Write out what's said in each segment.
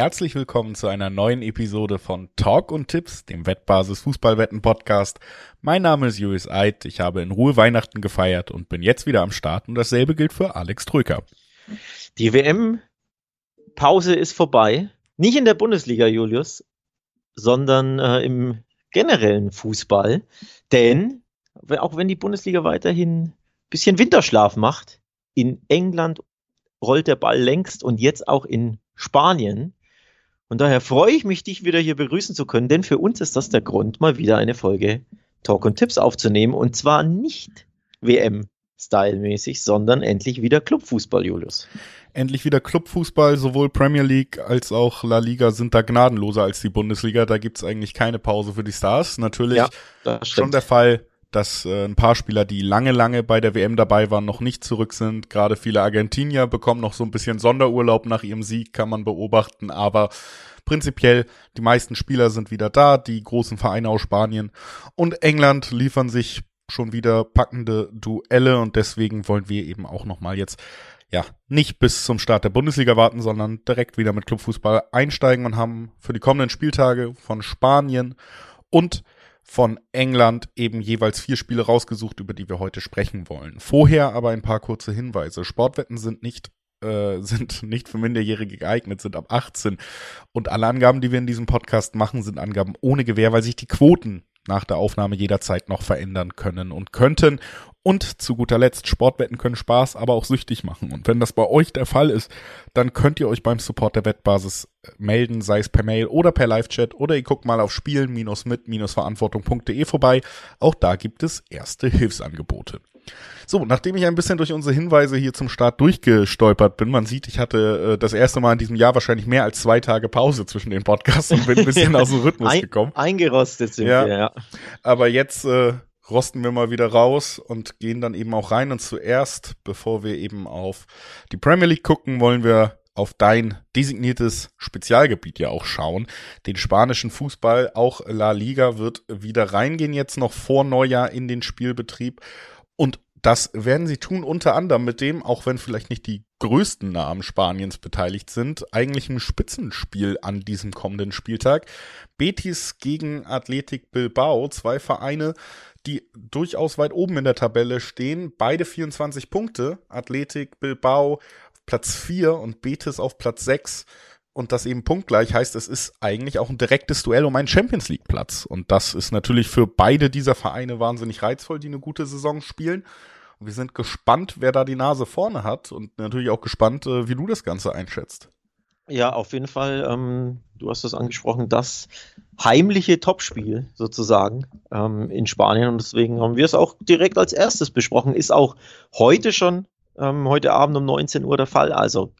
herzlich willkommen zu einer neuen Episode von Talk und Tipps, dem Wettbasis Fußballwetten Podcast. Mein Name ist Julius Eid, ich habe in Ruhe Weihnachten gefeiert und bin jetzt wieder am Start und dasselbe gilt für Alex Trücker. Die WM-Pause ist vorbei. Nicht in der Bundesliga, Julius, sondern äh, im generellen Fußball. Denn, auch wenn die Bundesliga weiterhin ein bisschen Winterschlaf macht, in England rollt der Ball längst und jetzt auch in Spanien. Und daher freue ich mich, dich wieder hier begrüßen zu können, denn für uns ist das der Grund, mal wieder eine Folge Talk und Tipps aufzunehmen. Und zwar nicht WM-Style-mäßig, sondern endlich wieder Clubfußball, Julius. Endlich wieder Clubfußball, sowohl Premier League als auch La Liga sind da gnadenloser als die Bundesliga. Da gibt's eigentlich keine Pause für die Stars. Natürlich ja, schon der Fall dass äh, ein paar Spieler, die lange, lange bei der WM dabei waren, noch nicht zurück sind. Gerade viele Argentinier bekommen noch so ein bisschen Sonderurlaub nach ihrem Sieg, kann man beobachten. Aber prinzipiell, die meisten Spieler sind wieder da, die großen Vereine aus Spanien. Und England liefern sich schon wieder packende Duelle und deswegen wollen wir eben auch nochmal jetzt ja, nicht bis zum Start der Bundesliga warten, sondern direkt wieder mit Clubfußball einsteigen und haben für die kommenden Spieltage von Spanien und von England eben jeweils vier Spiele rausgesucht, über die wir heute sprechen wollen. Vorher aber ein paar kurze Hinweise. Sportwetten sind nicht äh, sind nicht für Minderjährige geeignet, sind ab 18. Und alle Angaben, die wir in diesem Podcast machen, sind Angaben ohne Gewähr, weil sich die Quoten nach der Aufnahme jederzeit noch verändern können und könnten. Und zu guter Letzt, Sportwetten können Spaß, aber auch süchtig machen. Und wenn das bei euch der Fall ist, dann könnt ihr euch beim Support der Wettbasis äh, melden, sei es per Mail oder per Live-Chat oder ihr guckt mal auf spielen-mit-verantwortung.de vorbei. Auch da gibt es erste Hilfsangebote. So, nachdem ich ein bisschen durch unsere Hinweise hier zum Start durchgestolpert bin, man sieht, ich hatte äh, das erste Mal in diesem Jahr wahrscheinlich mehr als zwei Tage Pause zwischen den Podcasts und bin ein bisschen aus dem Rhythmus ein, gekommen. Eingerostet sind ja. wir, ja. Aber jetzt äh, rosten wir mal wieder raus und gehen dann eben auch rein. Und zuerst, bevor wir eben auf die Premier League gucken, wollen wir auf dein designiertes Spezialgebiet ja auch schauen. Den spanischen Fußball, auch La Liga wird wieder reingehen jetzt noch vor Neujahr in den Spielbetrieb. Und das werden sie tun, unter anderem mit dem, auch wenn vielleicht nicht die größten Namen Spaniens beteiligt sind, eigentlich ein Spitzenspiel an diesem kommenden Spieltag. Betis gegen Athletic Bilbao, zwei Vereine, die durchaus weit oben in der Tabelle stehen. Beide 24 Punkte. Athletic Bilbao Platz 4 und Betis auf Platz 6 und das eben punktgleich heißt, es ist eigentlich auch ein direktes Duell um einen Champions League Platz. Und das ist natürlich für beide dieser Vereine wahnsinnig reizvoll, die eine gute Saison spielen. Und wir sind gespannt, wer da die Nase vorne hat und natürlich auch gespannt, äh, wie du das Ganze einschätzt. Ja, auf jeden Fall. Ähm, du hast das angesprochen, das heimliche Topspiel sozusagen ähm, in Spanien. Und deswegen haben wir es auch direkt als erstes besprochen. Ist auch heute schon ähm, heute Abend um 19 Uhr der Fall. Also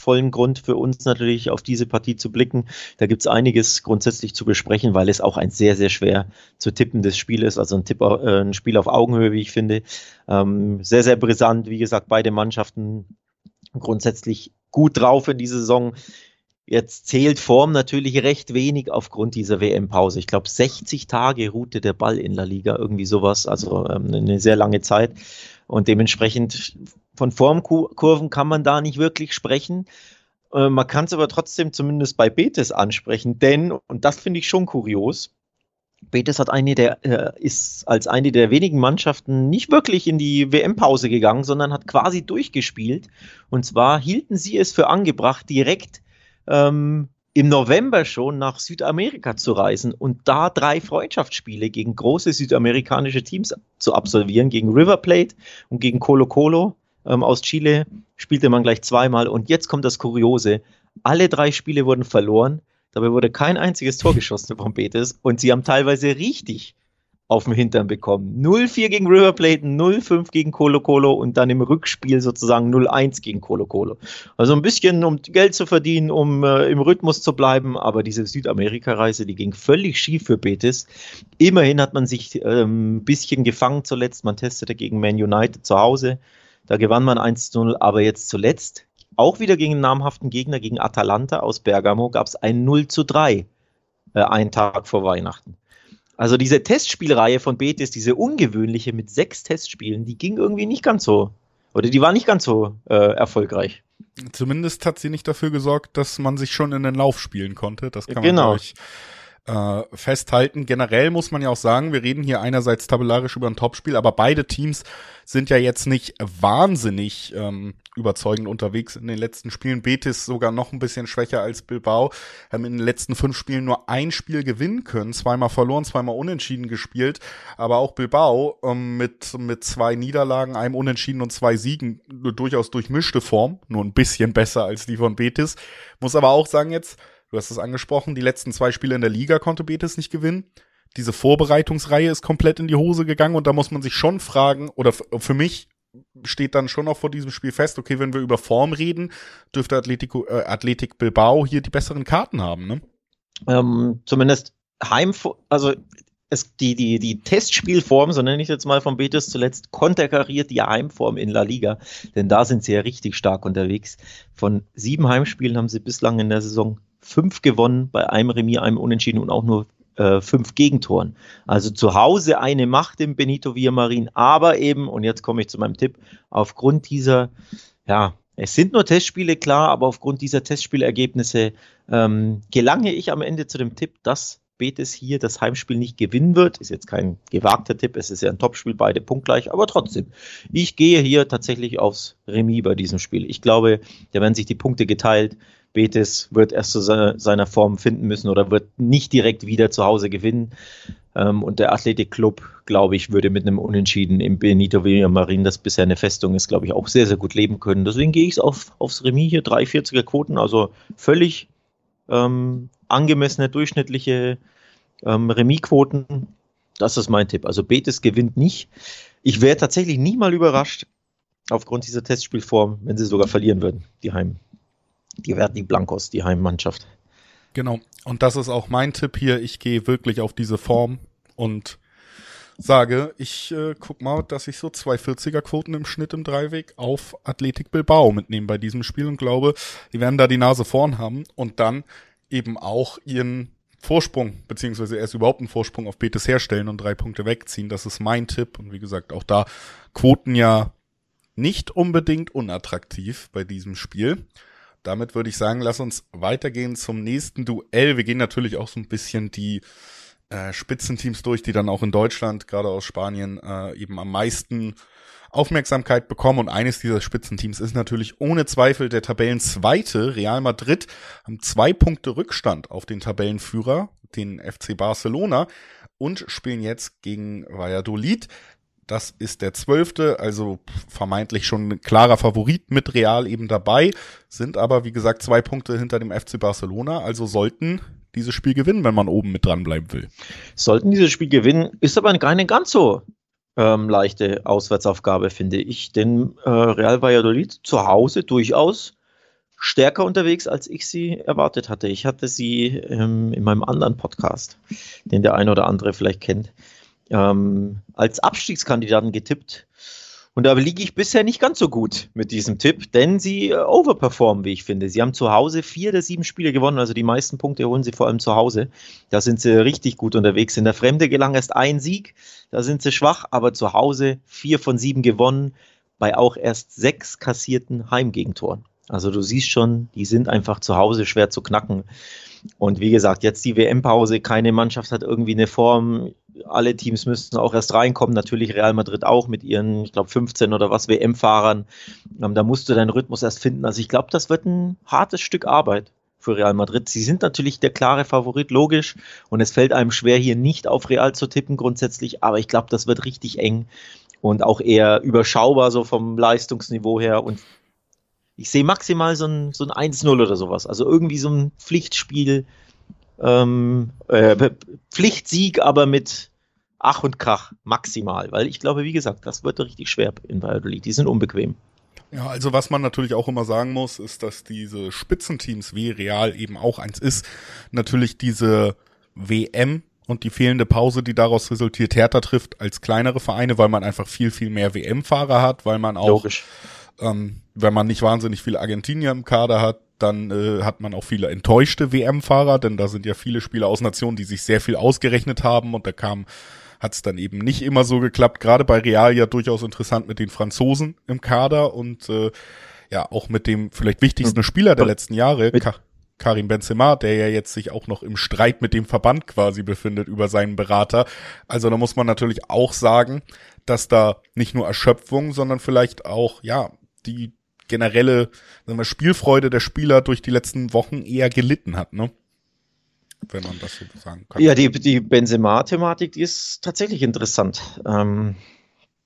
vollen Grund für uns natürlich auf diese Partie zu blicken. Da gibt es einiges grundsätzlich zu besprechen, weil es auch ein sehr, sehr schwer zu tippendes Spiel ist. Also ein, Tipp, äh, ein Spiel auf Augenhöhe, wie ich finde. Ähm, sehr, sehr brisant. Wie gesagt, beide Mannschaften grundsätzlich gut drauf in dieser Saison. Jetzt zählt Form natürlich recht wenig aufgrund dieser WM-Pause. Ich glaube, 60 Tage ruhte der Ball in La Liga, irgendwie sowas, also ähm, eine sehr lange Zeit. Und dementsprechend von Formkurven kann man da nicht wirklich sprechen. Äh, man kann es aber trotzdem zumindest bei Betis ansprechen, denn, und das finde ich schon kurios, Betis hat eine der, äh, ist als eine der wenigen Mannschaften nicht wirklich in die WM-Pause gegangen, sondern hat quasi durchgespielt. Und zwar hielten sie es für angebracht, direkt ähm, im November schon nach Südamerika zu reisen und da drei Freundschaftsspiele gegen große südamerikanische Teams zu absolvieren, gegen River Plate und gegen Colo Colo ähm, aus Chile spielte man gleich zweimal. Und jetzt kommt das Kuriose. Alle drei Spiele wurden verloren, dabei wurde kein einziges Tor geschossen von Betis. Und sie haben teilweise richtig auf dem Hintern bekommen. 0-4 gegen River Plate, 0-5 gegen Colo Colo und dann im Rückspiel sozusagen 0-1 gegen Colo Colo. Also ein bisschen, um Geld zu verdienen, um äh, im Rhythmus zu bleiben, aber diese Südamerika-Reise, die ging völlig schief für Betis. Immerhin hat man sich ähm, ein bisschen gefangen zuletzt. Man testete gegen Man United zu Hause. Da gewann man 1-0, aber jetzt zuletzt auch wieder gegen einen namhaften Gegner, gegen Atalanta aus Bergamo, gab es ein 0 3, äh, einen Tag vor Weihnachten. Also diese Testspielreihe von Betis, diese ungewöhnliche mit sechs Testspielen, die ging irgendwie nicht ganz so, oder die war nicht ganz so äh, erfolgreich. Zumindest hat sie nicht dafür gesorgt, dass man sich schon in den Lauf spielen konnte. Das kann genau. man, äh, festhalten. Generell muss man ja auch sagen, wir reden hier einerseits tabellarisch über ein Topspiel, aber beide Teams sind ja jetzt nicht wahnsinnig ähm, überzeugend unterwegs in den letzten Spielen. Betis sogar noch ein bisschen schwächer als Bilbao, haben in den letzten fünf Spielen nur ein Spiel gewinnen können, zweimal verloren, zweimal unentschieden gespielt, aber auch Bilbao ähm, mit, mit zwei Niederlagen, einem Unentschieden und zwei Siegen, durchaus durchmischte Form, nur ein bisschen besser als die von Betis. Muss aber auch sagen jetzt, Du hast es angesprochen, die letzten zwei Spiele in der Liga konnte Betis nicht gewinnen. Diese Vorbereitungsreihe ist komplett in die Hose gegangen und da muss man sich schon fragen, oder für mich steht dann schon auch vor diesem Spiel fest, okay, wenn wir über Form reden, dürfte Atletico, äh, Athletik Bilbao hier die besseren Karten haben, ne? Ähm, zumindest Heim, also es, die, die, die Testspielform, so nenne ich jetzt mal von Betis zuletzt, konterkariert die Heimform in La Liga, denn da sind sie ja richtig stark unterwegs. Von sieben Heimspielen haben sie bislang in der Saison fünf gewonnen, bei einem Remis, einem Unentschieden und auch nur äh, fünf Gegentoren. Also zu Hause eine Macht im Benito Villamarin, aber eben, und jetzt komme ich zu meinem Tipp, aufgrund dieser, ja, es sind nur Testspiele, klar, aber aufgrund dieser Testspielergebnisse ähm, gelange ich am Ende zu dem Tipp, dass Betis hier das Heimspiel nicht gewinnen wird. Ist jetzt kein gewagter Tipp, es ist ja ein Topspiel, beide punktgleich, aber trotzdem. Ich gehe hier tatsächlich aufs Remis bei diesem Spiel. Ich glaube, da werden sich die Punkte geteilt. Betis wird erst zu seiner, Form finden müssen oder wird nicht direkt wieder zu Hause gewinnen. Ähm, und der Athletikclub, glaube ich, würde mit einem Unentschieden im Benito Villamarin, das bisher eine Festung ist, glaube ich, auch sehr, sehr gut leben können. Deswegen gehe ich auf, aufs Remis hier, 3,40er Quoten, also völlig ähm, angemessene, durchschnittliche ähm, Remis-Quoten. Das ist mein Tipp. Also Betis gewinnt nicht. Ich wäre tatsächlich nicht mal überrascht, aufgrund dieser Testspielform, wenn sie sogar verlieren würden, die Heim die werden die Blancos, die Heimmannschaft. Genau. Und das ist auch mein Tipp hier. Ich gehe wirklich auf diese Form und sage, ich äh, guck mal, dass ich so 240er Quoten im Schnitt im Dreiweg auf Athletik Bilbao mitnehme bei diesem Spiel und glaube, die werden da die Nase vorn haben und dann eben auch ihren Vorsprung, beziehungsweise erst überhaupt einen Vorsprung auf Betis herstellen und drei Punkte wegziehen. Das ist mein Tipp. Und wie gesagt, auch da Quoten ja nicht unbedingt unattraktiv bei diesem Spiel damit würde ich sagen, lass uns weitergehen zum nächsten Duell. Wir gehen natürlich auch so ein bisschen die äh, Spitzenteams durch, die dann auch in Deutschland, gerade aus Spanien, äh, eben am meisten Aufmerksamkeit bekommen. Und eines dieser Spitzenteams ist natürlich ohne Zweifel der Tabellenzweite Real Madrid, haben zwei Punkte Rückstand auf den Tabellenführer, den FC Barcelona, und spielen jetzt gegen Valladolid. Das ist der zwölfte, also vermeintlich schon ein klarer Favorit mit Real eben dabei, sind aber wie gesagt zwei Punkte hinter dem FC Barcelona, also sollten dieses Spiel gewinnen, wenn man oben mit dranbleiben will. Sollten dieses Spiel gewinnen, ist aber keine ganz so ähm, leichte Auswärtsaufgabe, finde ich. Denn äh, Real Valladolid zu Hause durchaus stärker unterwegs, als ich sie erwartet hatte. Ich hatte sie ähm, in meinem anderen Podcast, den der eine oder andere vielleicht kennt, ähm, als Abstiegskandidaten getippt. Und da liege ich bisher nicht ganz so gut mit diesem Tipp, denn sie äh, overperformen, wie ich finde. Sie haben zu Hause vier der sieben Spiele gewonnen, also die meisten Punkte holen sie vor allem zu Hause. Da sind sie richtig gut unterwegs. In der Fremde gelang erst ein Sieg, da sind sie schwach, aber zu Hause vier von sieben gewonnen, bei auch erst sechs kassierten Heimgegentoren. Also du siehst schon, die sind einfach zu Hause schwer zu knacken. Und wie gesagt, jetzt die WM-Pause, keine Mannschaft hat irgendwie eine Form. Alle Teams müssten auch erst reinkommen, natürlich Real Madrid auch mit ihren, ich glaube, 15 oder was WM-Fahrern. Ähm, da musst du deinen Rhythmus erst finden. Also ich glaube, das wird ein hartes Stück Arbeit für Real Madrid. Sie sind natürlich der klare Favorit, logisch. Und es fällt einem schwer, hier nicht auf Real zu tippen grundsätzlich. Aber ich glaube, das wird richtig eng und auch eher überschaubar so vom Leistungsniveau her. Und ich sehe maximal so ein, so ein 1-0 oder sowas. Also irgendwie so ein Pflichtspiel, ähm, äh, Pflichtsieg, aber mit Ach und Krach maximal. Weil ich glaube, wie gesagt, das wird richtig schwer in Valladolid. Die sind unbequem. Ja, also was man natürlich auch immer sagen muss, ist, dass diese Spitzenteams wie Real eben auch eins ist, natürlich diese WM und die fehlende Pause, die daraus resultiert, härter trifft als kleinere Vereine, weil man einfach viel, viel mehr WM-Fahrer hat, weil man auch Logisch ähm, wenn man nicht wahnsinnig viele Argentinier im Kader hat, dann äh, hat man auch viele enttäuschte WM-Fahrer, denn da sind ja viele Spieler aus Nationen, die sich sehr viel ausgerechnet haben und da kam hat es dann eben nicht immer so geklappt. Gerade bei Real ja durchaus interessant mit den Franzosen im Kader und äh, ja auch mit dem vielleicht wichtigsten Spieler der letzten Jahre, Ka Karim Benzema, der ja jetzt sich auch noch im Streit mit dem Verband quasi befindet über seinen Berater. Also da muss man natürlich auch sagen, dass da nicht nur Erschöpfung, sondern vielleicht auch, ja, die generelle sagen wir, Spielfreude der Spieler durch die letzten Wochen eher gelitten hat, ne? Wenn man das so sagen kann. Ja, die, die Benzema-Thematik, die ist tatsächlich interessant. Ähm,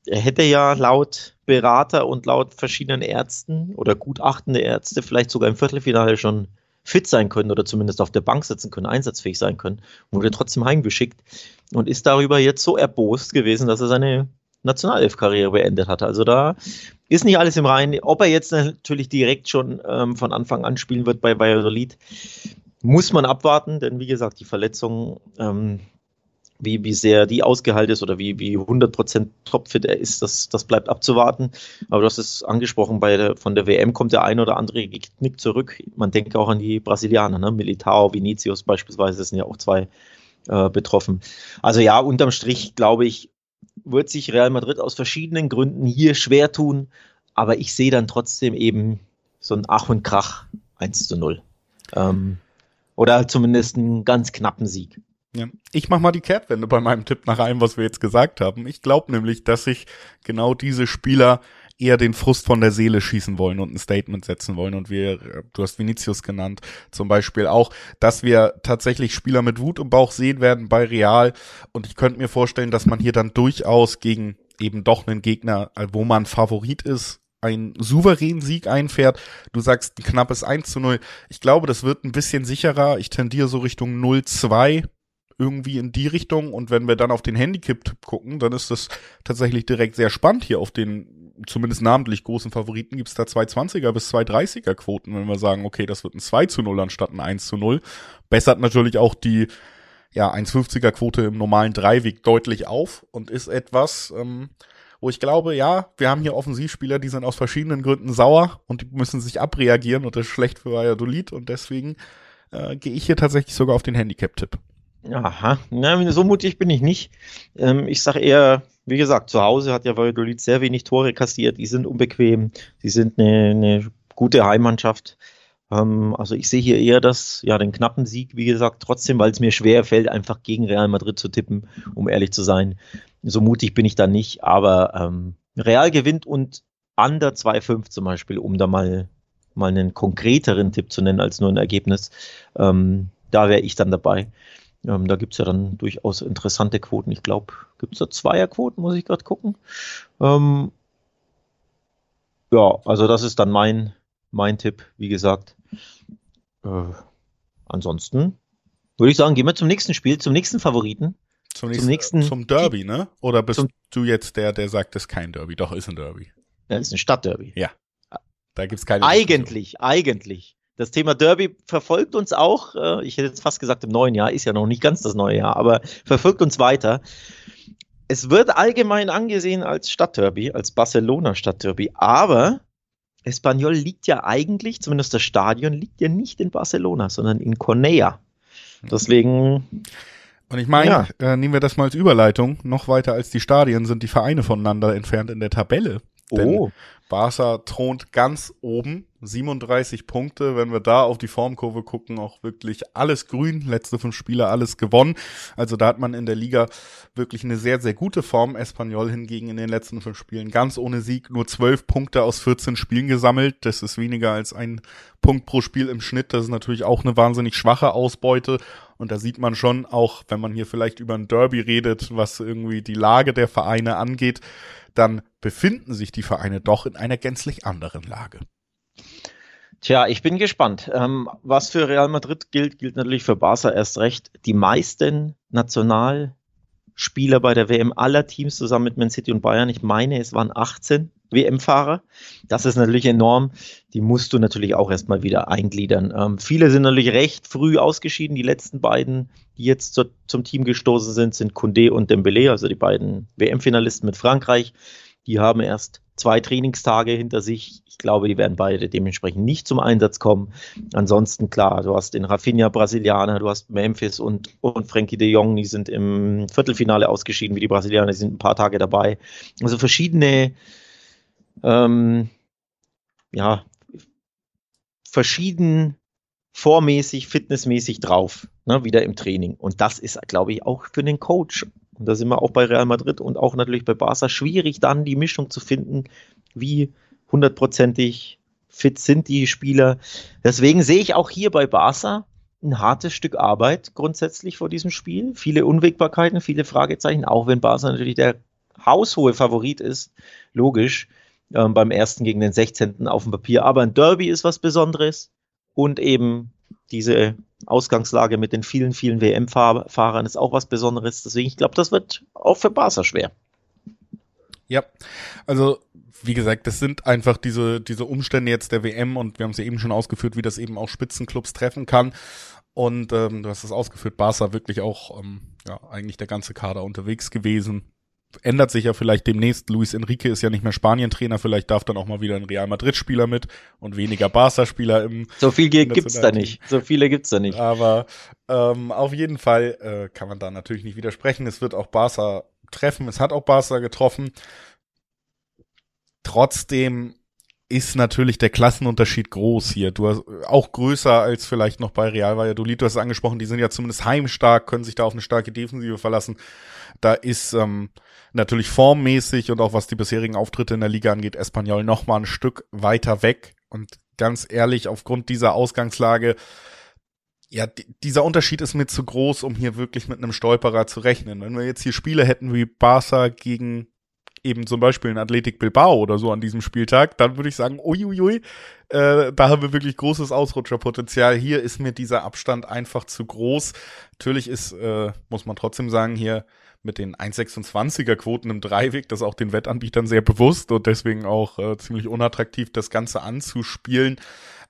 er hätte ja laut Berater und laut verschiedenen Ärzten oder gutachtende Ärzte vielleicht sogar im Viertelfinale schon fit sein können oder zumindest auf der Bank sitzen können, einsatzfähig sein können, wurde trotzdem heimgeschickt und ist darüber jetzt so erbost gewesen, dass er seine Nationalelf-Karriere beendet hat. Also da ist nicht alles im Reinen. Ob er jetzt natürlich direkt schon ähm, von Anfang an spielen wird bei Valladolid, muss man abwarten, denn wie gesagt, die Verletzung, ähm, wie, wie sehr die ausgehalten ist oder wie, wie 100% topfit er ist, das, das bleibt abzuwarten. Aber du hast es angesprochen, bei der, von der WM kommt der ein oder andere Knick zurück. Man denkt auch an die Brasilianer, ne? Militao, Vinicius beispielsweise, sind ja auch zwei äh, betroffen. Also ja, unterm Strich glaube ich, wird sich Real Madrid aus verschiedenen Gründen hier schwer tun, aber ich sehe dann trotzdem eben so ein Ach und Krach 1 zu 0. Ähm, oder zumindest einen ganz knappen Sieg. Ja. Ich mach mal die Kehrtwende bei meinem Tipp nach allem, was wir jetzt gesagt haben. Ich glaube nämlich, dass sich genau diese Spieler eher den Frust von der Seele schießen wollen und ein Statement setzen wollen. Und wir, du hast Vinicius genannt, zum Beispiel auch, dass wir tatsächlich Spieler mit Wut im Bauch sehen werden bei Real. Und ich könnte mir vorstellen, dass man hier dann durchaus gegen eben doch einen Gegner, wo man Favorit ist, einen souveränen Sieg einfährt. Du sagst ein knappes 1 zu 0. Ich glaube, das wird ein bisschen sicherer. Ich tendiere so Richtung 0-2 irgendwie in die Richtung. Und wenn wir dann auf den Handicap gucken, dann ist das tatsächlich direkt sehr spannend hier auf den zumindest namentlich großen Favoriten gibt es da 220er bis 230er Quoten, wenn wir sagen, okay, das wird ein 2 zu 0 anstatt ein 1 zu 0. Bessert natürlich auch die ja, 1,50er Quote im normalen Dreiweg deutlich auf und ist etwas, ähm, wo ich glaube, ja, wir haben hier Offensivspieler, die sind aus verschiedenen Gründen sauer und die müssen sich abreagieren und das ist schlecht für Valladolid und deswegen äh, gehe ich hier tatsächlich sogar auf den Handicap-Tipp. Aha, na, so mutig bin ich nicht. Ähm, ich sage eher, wie gesagt, zu Hause hat ja Valladolid sehr wenig Tore kassiert. Die sind unbequem. Sie sind eine, eine gute Heimmannschaft. Ähm, also ich sehe hier eher das, ja, den knappen Sieg, wie gesagt, trotzdem, weil es mir schwer fällt, einfach gegen Real Madrid zu tippen, um ehrlich zu sein. So mutig bin ich da nicht, aber ähm, Real gewinnt und under 2,5 zum Beispiel, um da mal, mal einen konkreteren Tipp zu nennen als nur ein Ergebnis. Ähm, da wäre ich dann dabei. Ähm, da gibt es ja dann durchaus interessante Quoten. Ich glaube, gibt es da Zweierquoten, muss ich gerade gucken. Ähm, ja, also das ist dann mein, mein Tipp, wie gesagt. Äh, ansonsten würde ich sagen, gehen wir zum nächsten Spiel, zum nächsten Favoriten. Zum nächsten, zum, nächsten, zum Derby, ne? Oder bist du jetzt der, der sagt, es ist kein Derby? Doch, ist ein Derby. Ja, ist ein Stadtderby. Ja. Da gibt's keine. Eigentlich, Diskussion. eigentlich. Das Thema Derby verfolgt uns auch, äh, ich hätte jetzt fast gesagt im neuen Jahr, ist ja noch nicht ganz das neue Jahr, aber verfolgt uns weiter. Es wird allgemein angesehen als Stadtderby, als Barcelona-Stadtderby, aber Espanyol liegt ja eigentlich, zumindest das Stadion, liegt ja nicht in Barcelona, sondern in Cornea. Deswegen. Und ich meine, ja. äh, nehmen wir das mal als Überleitung, noch weiter als die Stadien sind die Vereine voneinander entfernt in der Tabelle. Denn oh. Barca thront ganz oben, 37 Punkte. Wenn wir da auf die Formkurve gucken, auch wirklich alles grün. Letzte fünf Spiele alles gewonnen. Also da hat man in der Liga wirklich eine sehr, sehr gute Form. Espanyol hingegen in den letzten fünf Spielen ganz ohne Sieg, nur zwölf Punkte aus 14 Spielen gesammelt. Das ist weniger als ein Punkt pro Spiel im Schnitt. Das ist natürlich auch eine wahnsinnig schwache Ausbeute. Und da sieht man schon auch, wenn man hier vielleicht über ein Derby redet, was irgendwie die Lage der Vereine angeht, dann befinden sich die Vereine doch in einer gänzlich anderen Lage. Tja, ich bin gespannt. Ähm, was für Real Madrid gilt, gilt natürlich für Barca erst recht. Die meisten Nationalspieler bei der WM aller Teams zusammen mit Man City und Bayern, ich meine, es waren 18 WM-Fahrer. Das ist natürlich enorm. Die musst du natürlich auch erstmal wieder eingliedern. Ähm, viele sind natürlich recht früh ausgeschieden. Die letzten beiden, die jetzt zu, zum Team gestoßen sind, sind Condé und Dembélé, also die beiden WM-Finalisten mit Frankreich. Die haben erst zwei Trainingstage hinter sich. Ich glaube, die werden beide dementsprechend nicht zum Einsatz kommen. Ansonsten, klar, du hast den Rafinha Brasilianer, du hast Memphis und, und Frankie de Jong, die sind im Viertelfinale ausgeschieden, wie die Brasilianer, die sind ein paar Tage dabei. Also verschiedene ähm, ja, verschieden vormäßig, fitnessmäßig drauf, ne, wieder im Training. Und das ist, glaube ich, auch für den Coach, und da sind wir auch bei Real Madrid und auch natürlich bei Barca, schwierig dann die Mischung zu finden, wie hundertprozentig fit sind die Spieler. Deswegen sehe ich auch hier bei Barca ein hartes Stück Arbeit grundsätzlich vor diesem Spiel. Viele Unwägbarkeiten, viele Fragezeichen, auch wenn Barca natürlich der haushohe Favorit ist, logisch, ähm, beim ersten gegen den 16. auf dem Papier. Aber ein Derby ist was Besonderes und eben diese Ausgangslage mit den vielen, vielen WM-Fahrern ist auch was Besonderes. Deswegen, ich glaube, das wird auch für Barca schwer. Ja, also wie gesagt, das sind einfach diese, diese Umstände jetzt der WM und wir haben es ja eben schon ausgeführt, wie das eben auch Spitzenclubs treffen kann. Und ähm, du hast es ausgeführt, Barca wirklich auch, ähm, ja, eigentlich der ganze Kader unterwegs gewesen ändert sich ja vielleicht demnächst. Luis Enrique ist ja nicht mehr Spanientrainer, vielleicht darf dann auch mal wieder ein Real Madrid-Spieler mit und weniger Barca-Spieler im. So viel gibt's da nicht. So viele gibt's da nicht. Aber ähm, auf jeden Fall äh, kann man da natürlich nicht widersprechen. Es wird auch Barca treffen. Es hat auch Barca getroffen. Trotzdem ist natürlich der Klassenunterschied groß hier. Du hast auch größer als vielleicht noch bei Real Valladolid. Du hast es angesprochen, die sind ja zumindest heimstark, können sich da auf eine starke Defensive verlassen. Da ist ähm, natürlich formmäßig und auch was die bisherigen Auftritte in der Liga angeht, Espanyol noch mal ein Stück weiter weg. Und ganz ehrlich, aufgrund dieser Ausgangslage, ja, dieser Unterschied ist mir zu groß, um hier wirklich mit einem Stolperer zu rechnen. Wenn wir jetzt hier Spiele hätten wie Barca gegen eben zum Beispiel in Athletic Bilbao oder so an diesem Spieltag, dann würde ich sagen, uiuiui, äh, da haben wir wirklich großes Ausrutscherpotenzial. Hier ist mir dieser Abstand einfach zu groß. Natürlich ist, äh, muss man trotzdem sagen, hier mit den 1,26er Quoten im Dreiweg, das auch den Wettanbietern sehr bewusst und deswegen auch äh, ziemlich unattraktiv, das Ganze anzuspielen.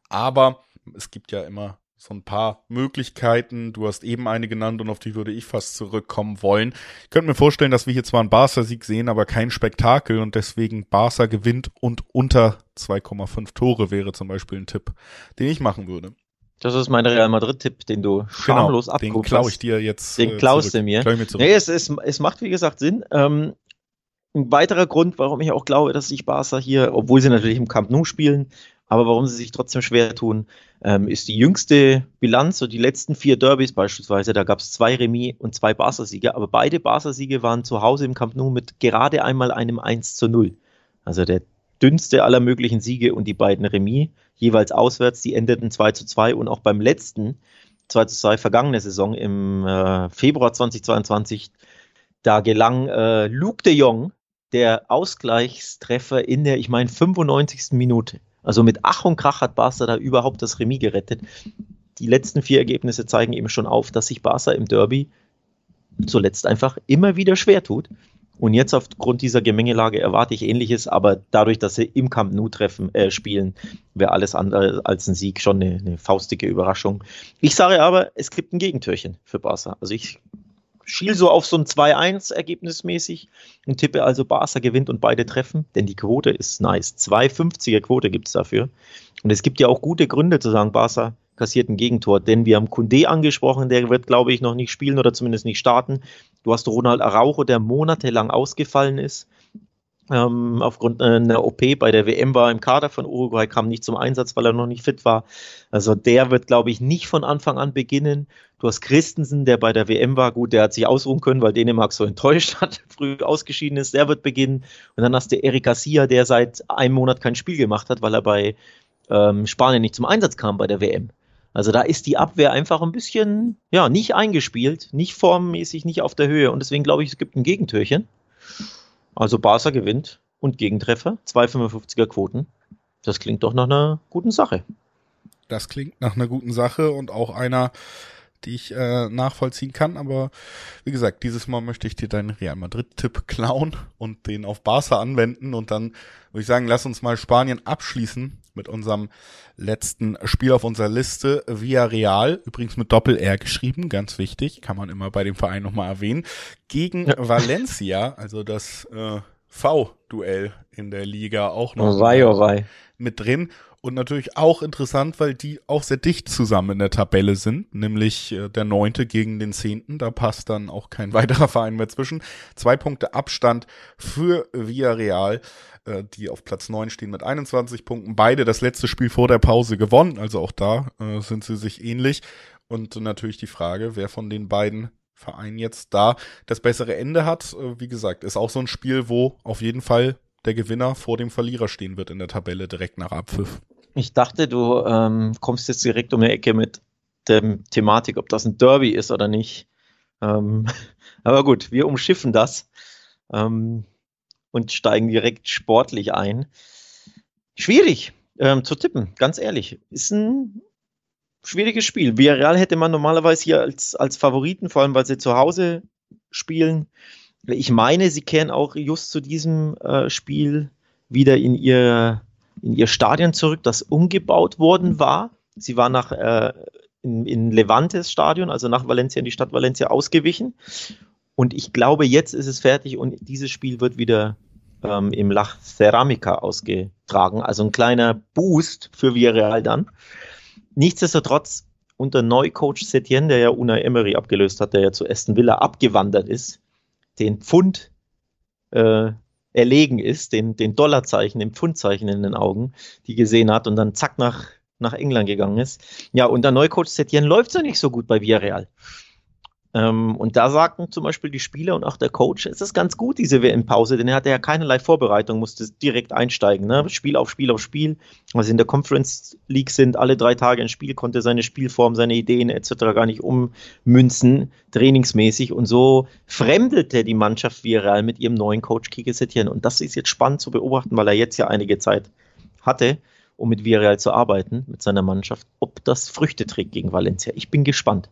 Aber es gibt ja immer so ein paar Möglichkeiten. Du hast eben eine genannt und auf die würde ich fast zurückkommen wollen. Ich könnte mir vorstellen, dass wir hier zwar einen Barca-Sieg sehen, aber kein Spektakel und deswegen Barca gewinnt und unter 2,5 Tore wäre zum Beispiel ein Tipp, den ich machen würde. Das ist mein Real Madrid-Tipp, den du genau, schamlos genau, abguckst. Den klaue ich dir jetzt. Den äh, klaust du mir. mir nee, es, es, es macht, wie gesagt, Sinn. Ähm, ein weiterer Grund, warum ich auch glaube, dass sich Barca hier, obwohl sie natürlich im Camp Nou spielen, aber warum sie sich trotzdem schwer tun, ähm, ist die jüngste Bilanz, so die letzten vier Derbys beispielsweise, da gab es zwei Remis und zwei Barca-Siege, aber beide Barca-Siege waren zu Hause im Camp Nou mit gerade einmal einem 1 zu 0. Also der dünnste aller möglichen Siege und die beiden Remis, jeweils auswärts, die endeten 2 zu 2 und auch beim letzten 2 zu 2 vergangene Saison im äh, Februar 2022, da gelang äh, Luke de Jong der Ausgleichstreffer in der, ich meine, 95. Minute. Also mit Ach und Krach hat Barca da überhaupt das Remis gerettet. Die letzten vier Ergebnisse zeigen eben schon auf, dass sich Barca im Derby zuletzt einfach immer wieder schwer tut. Und jetzt aufgrund dieser Gemengelage erwarte ich Ähnliches, aber dadurch, dass sie im Camp Nou treffen, äh, spielen, wäre alles andere als ein Sieg schon eine, eine faustige Überraschung. Ich sage aber, es gibt ein Gegentürchen für Barca. Also ich schiel so auf so ein 2-1 ergebnismäßig und tippe also Barca gewinnt und beide treffen, denn die Quote ist nice. 2,50er Quote gibt es dafür. Und es gibt ja auch gute Gründe zu sagen, Barca kassiert ein Gegentor, denn wir haben Kunde angesprochen, der wird, glaube ich, noch nicht spielen oder zumindest nicht starten. Du hast Ronald Araujo, der monatelang ausgefallen ist ähm, aufgrund einer OP bei der WM war im Kader von Uruguay, kam nicht zum Einsatz, weil er noch nicht fit war. Also der wird, glaube ich, nicht von Anfang an beginnen. Du hast Christensen, der bei der WM war, gut, der hat sich ausruhen können, weil Dänemark so enttäuscht hat, früh ausgeschieden ist, der wird beginnen. Und dann hast du Eric Garcia, der seit einem Monat kein Spiel gemacht hat, weil er bei ähm, Spanien nicht zum Einsatz kam bei der WM. Also da ist die Abwehr einfach ein bisschen, ja, nicht eingespielt, nicht formmäßig, nicht auf der Höhe. Und deswegen glaube ich, es gibt ein Gegentürchen. Also Barca gewinnt und Gegentreffer, 2,55er Quoten. Das klingt doch nach einer guten Sache. Das klingt nach einer guten Sache und auch einer, die ich äh, nachvollziehen kann. Aber wie gesagt, dieses Mal möchte ich dir deinen Real Madrid-Tipp klauen und den auf Barca anwenden. Und dann würde ich sagen, lass uns mal Spanien abschließen mit unserem letzten Spiel auf unserer Liste. Via Real, übrigens mit Doppel-R geschrieben, ganz wichtig, kann man immer bei dem Verein nochmal erwähnen. Gegen ja. Valencia, also das äh, V-Duell in der Liga auch noch oh, wei, oh, wei. mit drin. Und natürlich auch interessant, weil die auch sehr dicht zusammen in der Tabelle sind, nämlich äh, der neunte gegen den zehnten. Da passt dann auch kein weiterer Verein mehr zwischen. Zwei Punkte Abstand für Villarreal, äh, die auf Platz neun stehen mit 21 Punkten. Beide das letzte Spiel vor der Pause gewonnen, also auch da äh, sind sie sich ähnlich. Und natürlich die Frage, wer von den beiden Vereinen jetzt da das bessere Ende hat. Äh, wie gesagt, ist auch so ein Spiel, wo auf jeden Fall der Gewinner vor dem Verlierer stehen wird in der Tabelle direkt nach Abpfiff. Ich dachte, du ähm, kommst jetzt direkt um die Ecke mit der Thematik, ob das ein Derby ist oder nicht. Ähm, aber gut, wir umschiffen das ähm, und steigen direkt sportlich ein. Schwierig ähm, zu tippen, ganz ehrlich. Ist ein schwieriges Spiel. Villarreal hätte man normalerweise hier als, als Favoriten, vor allem weil sie zu Hause spielen. Ich meine, sie kehren auch just zu diesem äh, Spiel wieder in ihr, in ihr Stadion zurück, das umgebaut worden war. Sie war nach äh, in, in Levantes Stadion, also nach Valencia in die Stadt Valencia ausgewichen. Und ich glaube, jetzt ist es fertig und dieses Spiel wird wieder ähm, im Lach Ceramica ausgetragen. Also ein kleiner Boost für Villarreal dann. Nichtsdestotrotz unter Neucoach Setien, der ja Unai Emery abgelöst hat, der ja zu Aston Villa abgewandert ist, den Pfund äh, erlegen ist, den, den Dollarzeichen, den Pfundzeichen in den Augen, die gesehen hat und dann zack nach, nach England gegangen ist. Ja, unter Neucoach Setien läuft es ja nicht so gut bei Villarreal. Ähm, und da sagten zum Beispiel die Spieler und auch der Coach, es ist ganz gut, diese WM-Pause, denn er hatte ja keinerlei Vorbereitung, musste direkt einsteigen, ne? Spiel auf Spiel auf Spiel. Also in der Conference League sind alle drei Tage ein Spiel, konnte seine Spielform, seine Ideen etc. gar nicht ummünzen, trainingsmäßig. Und so fremdelte die Mannschaft Viral mit ihrem neuen Coach Kike Setien. Und das ist jetzt spannend zu beobachten, weil er jetzt ja einige Zeit hatte um mit Villarreal zu arbeiten, mit seiner Mannschaft, ob das Früchte trägt gegen Valencia. Ich bin gespannt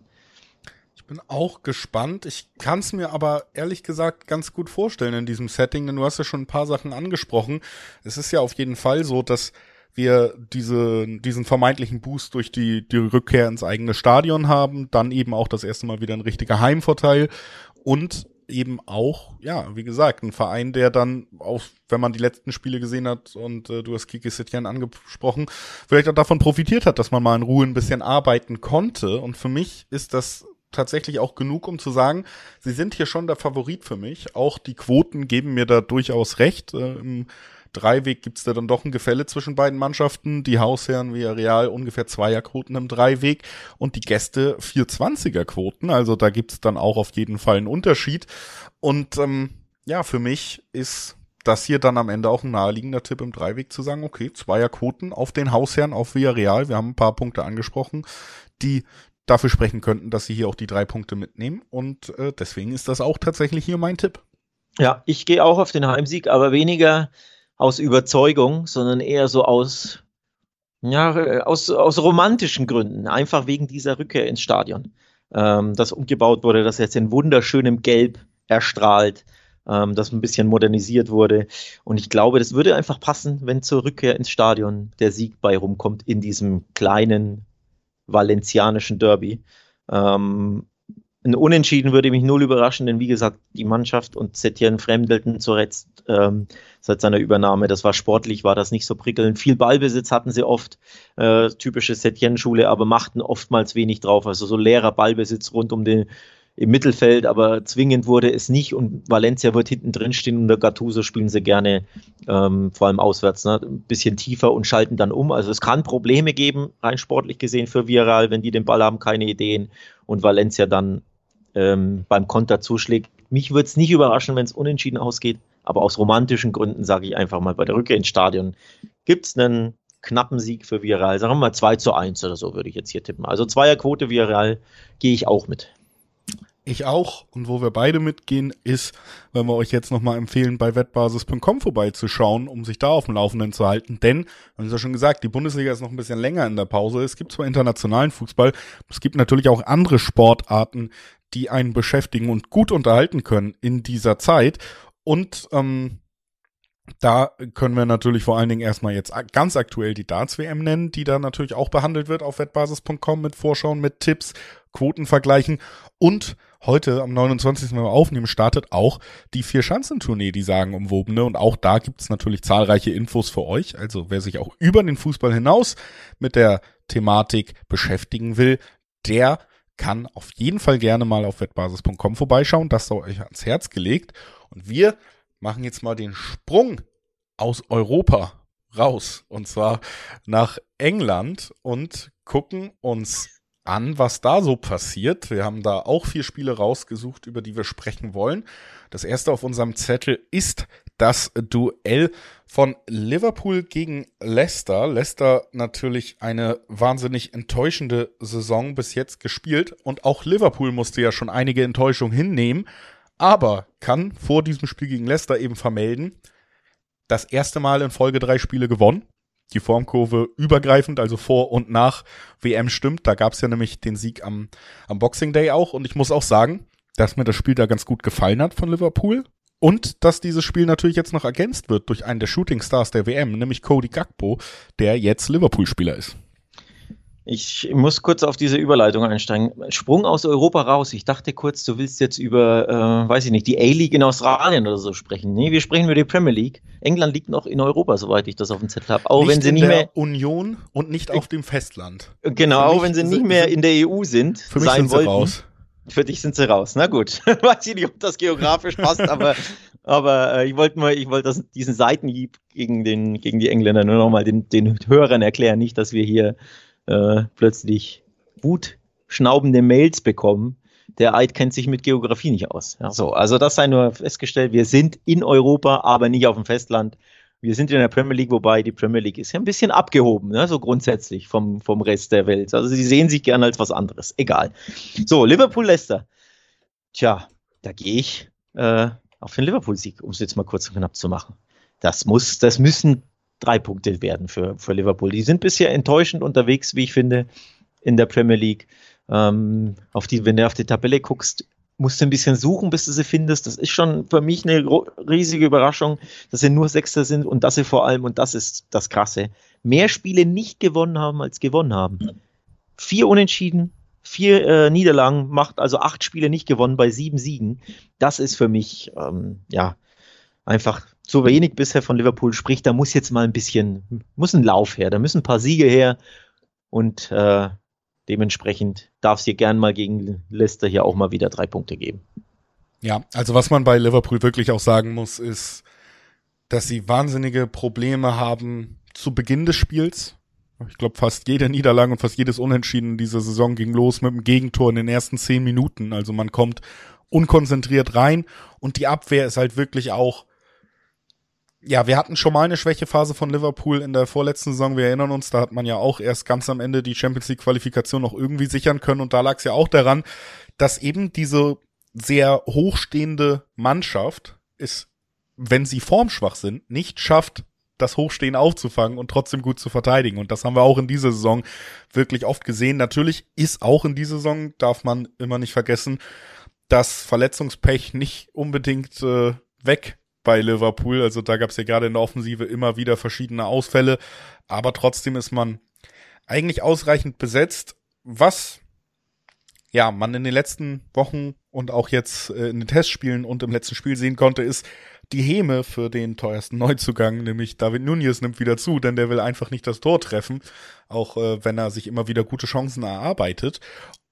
bin auch gespannt. Ich kann es mir aber ehrlich gesagt ganz gut vorstellen in diesem Setting, denn du hast ja schon ein paar Sachen angesprochen. Es ist ja auf jeden Fall so, dass wir diese, diesen vermeintlichen Boost durch die, die Rückkehr ins eigene Stadion haben, dann eben auch das erste Mal wieder ein richtiger Heimvorteil und eben auch, ja, wie gesagt, ein Verein, der dann auch, wenn man die letzten Spiele gesehen hat und äh, du hast Kiki Setien angesprochen, vielleicht auch davon profitiert hat, dass man mal in Ruhe ein bisschen arbeiten konnte. Und für mich ist das tatsächlich auch genug, um zu sagen, sie sind hier schon der Favorit für mich. Auch die Quoten geben mir da durchaus recht. Äh, Im Dreiweg gibt's da dann doch ein Gefälle zwischen beiden Mannschaften. Die Hausherren wie Real ungefähr Zweierquoten im Dreiweg und die Gäste 420er Quoten. Also da gibt's dann auch auf jeden Fall einen Unterschied. Und ähm, ja, für mich ist das hier dann am Ende auch ein naheliegender Tipp im Dreiweg zu sagen, okay, Zweierquoten auf den Hausherren, auf Villarreal. Wir haben ein paar Punkte angesprochen, die dafür sprechen könnten, dass sie hier auch die drei Punkte mitnehmen. Und äh, deswegen ist das auch tatsächlich hier mein Tipp. Ja, ich gehe auch auf den Heimsieg, aber weniger aus Überzeugung, sondern eher so aus, ja, aus, aus romantischen Gründen. Einfach wegen dieser Rückkehr ins Stadion, ähm, das umgebaut wurde, das jetzt in wunderschönem Gelb erstrahlt, ähm, das ein bisschen modernisiert wurde. Und ich glaube, das würde einfach passen, wenn zur Rückkehr ins Stadion der Sieg bei rumkommt in diesem kleinen, valencianischen Derby. Ähm, ein Unentschieden würde mich null überraschen, denn wie gesagt, die Mannschaft und Setien fremdelten zuletzt ähm, seit seiner Übernahme. Das war sportlich, war das nicht so prickelnd. Viel Ballbesitz hatten sie oft, äh, typische Setien-Schule, aber machten oftmals wenig drauf. Also so leerer Ballbesitz rund um den im Mittelfeld, aber zwingend wurde es nicht und Valencia wird hinten drin stehen und der Gattuso spielen sie gerne, ähm, vor allem auswärts, ne, ein bisschen tiefer und schalten dann um. Also es kann Probleme geben, rein sportlich gesehen für Viral, wenn die den Ball haben, keine Ideen und Valencia dann ähm, beim Konter zuschlägt. Mich würde es nicht überraschen, wenn es unentschieden ausgeht, aber aus romantischen Gründen sage ich einfach mal, bei der Rückkehr ins Stadion gibt es einen knappen Sieg für Viral. Sagen wir mal 2 zu 1 oder so würde ich jetzt hier tippen. Also Zweierquote Viral gehe ich auch mit. Ich auch. Und wo wir beide mitgehen, ist, wenn wir euch jetzt nochmal empfehlen, bei wettbasis.com vorbeizuschauen, um sich da auf dem Laufenden zu halten. Denn, haben es ja schon gesagt, die Bundesliga ist noch ein bisschen länger in der Pause. Es gibt zwar internationalen Fußball, es gibt natürlich auch andere Sportarten, die einen beschäftigen und gut unterhalten können in dieser Zeit. Und ähm, da können wir natürlich vor allen Dingen erstmal jetzt ganz aktuell die Darts-WM nennen, die da natürlich auch behandelt wird auf wettbasis.com mit Vorschauen, mit Tipps, Quoten vergleichen und heute am 29. Mal aufnehmen, startet auch die Vier-Schanzentournee, die sagen umwobene. Und auch da gibt's natürlich zahlreiche Infos für euch. Also wer sich auch über den Fußball hinaus mit der Thematik beschäftigen will, der kann auf jeden Fall gerne mal auf wettbasis.com vorbeischauen. Das sei euch ans Herz gelegt. Und wir machen jetzt mal den Sprung aus Europa raus. Und zwar nach England und gucken uns an, was da so passiert. Wir haben da auch vier Spiele rausgesucht, über die wir sprechen wollen. Das erste auf unserem Zettel ist das Duell von Liverpool gegen Leicester. Leicester natürlich eine wahnsinnig enttäuschende Saison bis jetzt gespielt und auch Liverpool musste ja schon einige Enttäuschungen hinnehmen, aber kann vor diesem Spiel gegen Leicester eben vermelden, das erste Mal in Folge drei Spiele gewonnen die Formkurve übergreifend, also vor und nach WM stimmt. Da gab es ja nämlich den Sieg am, am Boxing Day auch. Und ich muss auch sagen, dass mir das Spiel da ganz gut gefallen hat von Liverpool. Und dass dieses Spiel natürlich jetzt noch ergänzt wird durch einen der Shooting Stars der WM, nämlich Cody Gakpo, der jetzt Liverpool-Spieler ist. Ich muss kurz auf diese Überleitung einsteigen. Sprung aus Europa raus. Ich dachte kurz, du willst jetzt über, äh, weiß ich nicht, die A-League in Australien oder so sprechen. Nee, wir sprechen über die Premier League. England liegt noch in Europa, soweit ich das auf dem Zettel habe. Auch nicht wenn sie nicht mehr Union und nicht auf dem Festland. Genau, auch wenn sie nicht mehr in der EU sind. Für mich sind sie wollten. raus. Für dich sind sie raus. Na gut, weiß ich nicht, ob das geografisch passt, aber aber äh, ich wollte mal, ich wollte diesen Seitenhieb gegen den gegen die Engländer nur nochmal den den Hörern erklären, nicht, dass wir hier äh, plötzlich wutschnaubende Mails bekommen. Der Eid kennt sich mit Geografie nicht aus. Ja, so, also das sei nur festgestellt. Wir sind in Europa, aber nicht auf dem Festland. Wir sind in der Premier League, wobei die Premier League ist ja ein bisschen abgehoben, ne, so grundsätzlich vom, vom Rest der Welt. Also sie sehen sich gerne als was anderes. Egal. So, Liverpool-Leicester. Tja, da gehe ich äh, auf den Liverpool-Sieg, um es jetzt mal kurz und knapp zu machen. Das muss, das müssen drei Punkte werden für, für Liverpool. Die sind bisher enttäuschend unterwegs, wie ich finde, in der Premier League. Ähm, auf die, wenn du auf die Tabelle guckst, musst du ein bisschen suchen, bis du sie findest. Das ist schon für mich eine riesige Überraschung, dass sie nur Sechster sind und dass sie vor allem, und das ist das Krasse, mehr Spiele nicht gewonnen haben, als gewonnen haben. Vier Unentschieden, vier äh, Niederlagen, macht also acht Spiele nicht gewonnen bei sieben Siegen. Das ist für mich, ähm, ja, einfach zu wenig bisher von Liverpool spricht, da muss jetzt mal ein bisschen, muss ein Lauf her, da müssen ein paar Siege her und äh, dementsprechend darf es hier gern mal gegen Leicester hier auch mal wieder drei Punkte geben. Ja, also was man bei Liverpool wirklich auch sagen muss, ist, dass sie wahnsinnige Probleme haben zu Beginn des Spiels. Ich glaube, fast jede Niederlage und fast jedes Unentschieden dieser Saison ging los mit dem Gegentor in den ersten zehn Minuten. Also man kommt unkonzentriert rein und die Abwehr ist halt wirklich auch ja, wir hatten schon mal eine Schwächephase von Liverpool in der vorletzten Saison. Wir erinnern uns, da hat man ja auch erst ganz am Ende die Champions League Qualifikation noch irgendwie sichern können. Und da lag es ja auch daran, dass eben diese sehr hochstehende Mannschaft ist, wenn sie formschwach sind, nicht schafft, das Hochstehen aufzufangen und trotzdem gut zu verteidigen. Und das haben wir auch in dieser Saison wirklich oft gesehen. Natürlich ist auch in dieser Saison, darf man immer nicht vergessen, dass Verletzungspech nicht unbedingt äh, weg bei Liverpool. Also da gab es ja gerade in der Offensive immer wieder verschiedene Ausfälle, aber trotzdem ist man eigentlich ausreichend besetzt, was ja man in den letzten Wochen und auch jetzt äh, in den Testspielen und im letzten Spiel sehen konnte, ist die Häme für den teuersten Neuzugang, nämlich David Nunez nimmt wieder zu, denn der will einfach nicht das Tor treffen, auch äh, wenn er sich immer wieder gute Chancen erarbeitet.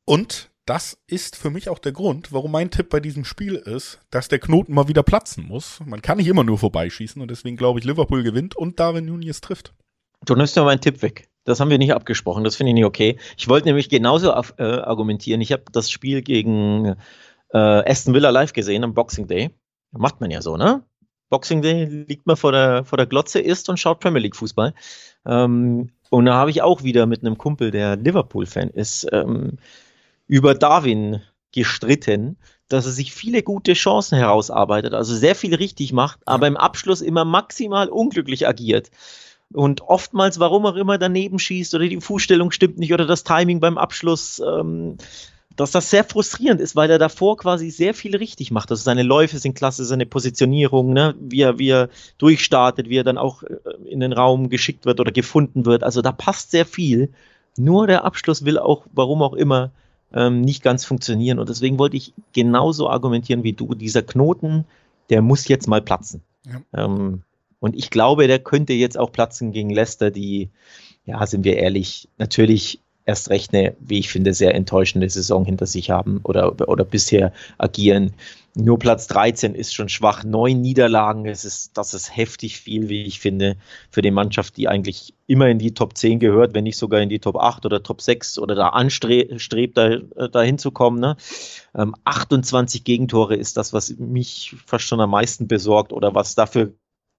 Und das ist für mich auch der Grund, warum mein Tipp bei diesem Spiel ist, dass der Knoten mal wieder platzen muss. Man kann nicht immer nur vorbeischießen und deswegen glaube ich, Liverpool gewinnt und Darwin Nunez trifft. Du nimmst ja meinen Tipp weg. Das haben wir nicht abgesprochen. Das finde ich nicht okay. Ich wollte nämlich genauso äh, argumentieren. Ich habe das Spiel gegen äh, Aston Villa live gesehen am Boxing Day. Macht man ja so, ne? Boxing Day liegt man vor der, vor der Glotze, isst und schaut Premier League Fußball. Ähm, und da habe ich auch wieder mit einem Kumpel, der Liverpool-Fan ist, ähm, über Darwin gestritten, dass er sich viele gute Chancen herausarbeitet, also sehr viel richtig macht, aber im Abschluss immer maximal unglücklich agiert. Und oftmals, warum auch immer, daneben schießt oder die Fußstellung stimmt nicht oder das Timing beim Abschluss, ähm, dass das sehr frustrierend ist, weil er davor quasi sehr viel richtig macht. Also seine Läufe sind klasse, seine Positionierung, ne? wie, er, wie er durchstartet, wie er dann auch äh, in den Raum geschickt wird oder gefunden wird. Also da passt sehr viel. Nur der Abschluss will auch, warum auch immer, ähm, nicht ganz funktionieren. Und deswegen wollte ich genauso argumentieren wie du. Dieser Knoten, der muss jetzt mal platzen. Ja. Ähm, und ich glaube, der könnte jetzt auch platzen gegen Leicester, die, ja, sind wir ehrlich, natürlich erst recht eine, wie ich finde, sehr enttäuschende Saison hinter sich haben oder, oder bisher agieren. Nur Platz 13 ist schon schwach. Neun Niederlagen, das ist, das ist heftig viel, wie ich finde, für die Mannschaft, die eigentlich immer in die Top 10 gehört, wenn nicht sogar in die Top 8 oder Top 6 oder da anstrebt, da, da hinzukommen. Ne? Ähm, 28 Gegentore ist das, was mich fast schon am meisten besorgt oder was dafür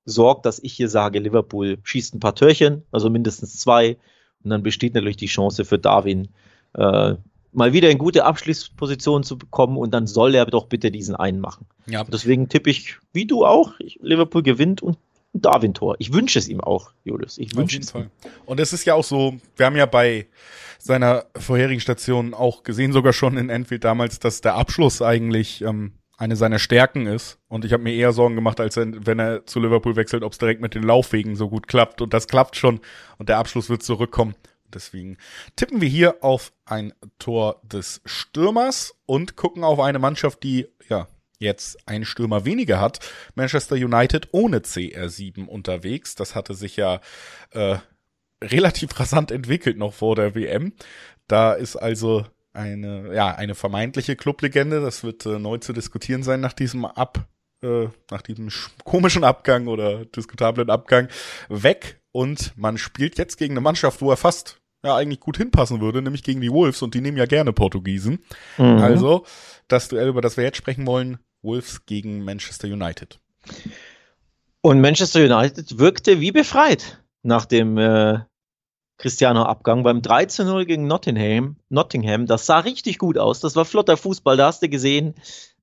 sorgt, dass ich hier sage, Liverpool schießt ein paar Törchen, also mindestens zwei, und dann besteht natürlich die Chance für Darwin, äh, mal wieder in gute Abschlussposition zu bekommen und dann soll er doch bitte diesen einen machen. Ja. Deswegen tippe ich, wie du auch, Liverpool gewinnt und ein Darwin-Tor. Ich wünsche es ihm auch, Julius. Ich wünsche es ihm. Und es ist ja auch so, wir haben ja bei seiner vorherigen Station auch gesehen, sogar schon in Enfield damals, dass der Abschluss eigentlich ähm, eine seiner Stärken ist. Und ich habe mir eher Sorgen gemacht, als wenn er zu Liverpool wechselt, ob es direkt mit den Laufwegen so gut klappt. Und das klappt schon. Und der Abschluss wird zurückkommen. Deswegen tippen wir hier auf ein Tor des Stürmers und gucken auf eine Mannschaft, die ja jetzt einen Stürmer weniger hat. Manchester United ohne CR7 unterwegs. Das hatte sich ja äh, relativ rasant entwickelt noch vor der WM. Da ist also eine, ja, eine vermeintliche Clublegende. Das wird äh, neu zu diskutieren sein nach diesem Ab, äh, nach diesem komischen Abgang oder diskutablen Abgang weg. Und man spielt jetzt gegen eine Mannschaft, wo er fast ja eigentlich gut hinpassen würde, nämlich gegen die Wolves und die nehmen ja gerne Portugiesen. Mhm. Also das Duell, über das wir jetzt sprechen wollen, Wolves gegen Manchester United. Und Manchester United wirkte wie befreit nach dem äh, Cristiano-Abgang beim 13-0 gegen Nottingham. Nottingham, das sah richtig gut aus. Das war flotter Fußball, da hast du gesehen.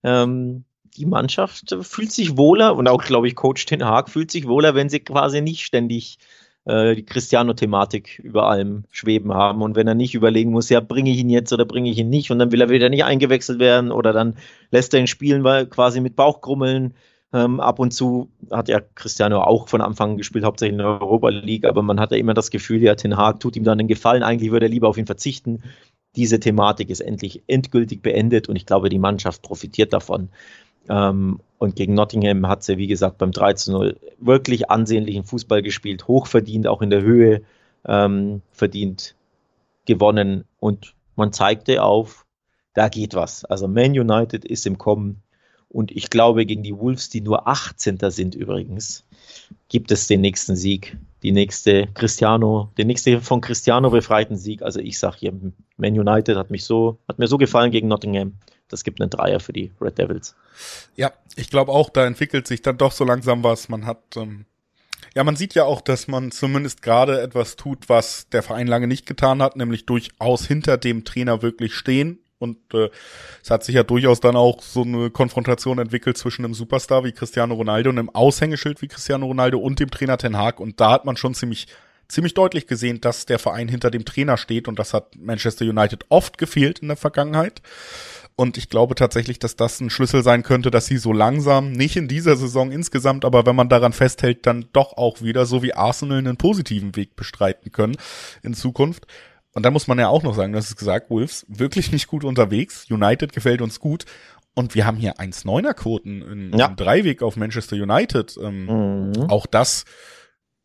Ähm, die Mannschaft fühlt sich wohler und auch, glaube ich, Coach Ten Haag fühlt sich wohler, wenn sie quasi nicht ständig äh, die Cristiano-Thematik über allem schweben haben und wenn er nicht überlegen muss, ja, bringe ich ihn jetzt oder bringe ich ihn nicht und dann will er wieder nicht eingewechselt werden oder dann lässt er ihn spielen, weil quasi mit Bauchgrummeln ähm, ab und zu hat ja Cristiano auch von Anfang gespielt, hauptsächlich in der Europa League, aber man hat ja immer das Gefühl, ja, Ten Hag tut ihm dann einen Gefallen, eigentlich würde er lieber auf ihn verzichten. Diese Thematik ist endlich endgültig beendet und ich glaube, die Mannschaft profitiert davon. Ähm, und gegen Nottingham hat sie, wie gesagt, beim 13-0 wirklich ansehnlichen Fußball gespielt, hochverdient, auch in der Höhe ähm, verdient gewonnen. Und man zeigte auf, da geht was. Also Man United ist im Kommen. Und ich glaube, gegen die Wolves, die nur 18. sind übrigens, gibt es den nächsten Sieg. Die nächste Cristiano, den nächsten von Cristiano befreiten Sieg. Also ich sage hier, Man United hat mich so, hat mir so gefallen gegen Nottingham. Das gibt einen Dreier für die Red Devils. Ja, ich glaube auch, da entwickelt sich dann doch so langsam was. Man hat, ähm, ja, man sieht ja auch, dass man zumindest gerade etwas tut, was der Verein lange nicht getan hat, nämlich durchaus hinter dem Trainer wirklich stehen und äh, es hat sich ja durchaus dann auch so eine Konfrontation entwickelt zwischen einem Superstar wie Cristiano Ronaldo und einem Aushängeschild wie Cristiano Ronaldo und dem Trainer Ten Hag. Und da hat man schon ziemlich, ziemlich deutlich gesehen, dass der Verein hinter dem Trainer steht. Und das hat Manchester United oft gefehlt in der Vergangenheit. Und ich glaube tatsächlich, dass das ein Schlüssel sein könnte, dass sie so langsam, nicht in dieser Saison insgesamt, aber wenn man daran festhält, dann doch auch wieder, so wie Arsenal, einen positiven Weg bestreiten können in Zukunft. Und da muss man ja auch noch sagen, das ist gesagt, Wolves wirklich nicht gut unterwegs. United gefällt uns gut. Und wir haben hier 1,9er Quoten in, ja. im Dreiweg auf Manchester United. Ähm, mhm. Auch das,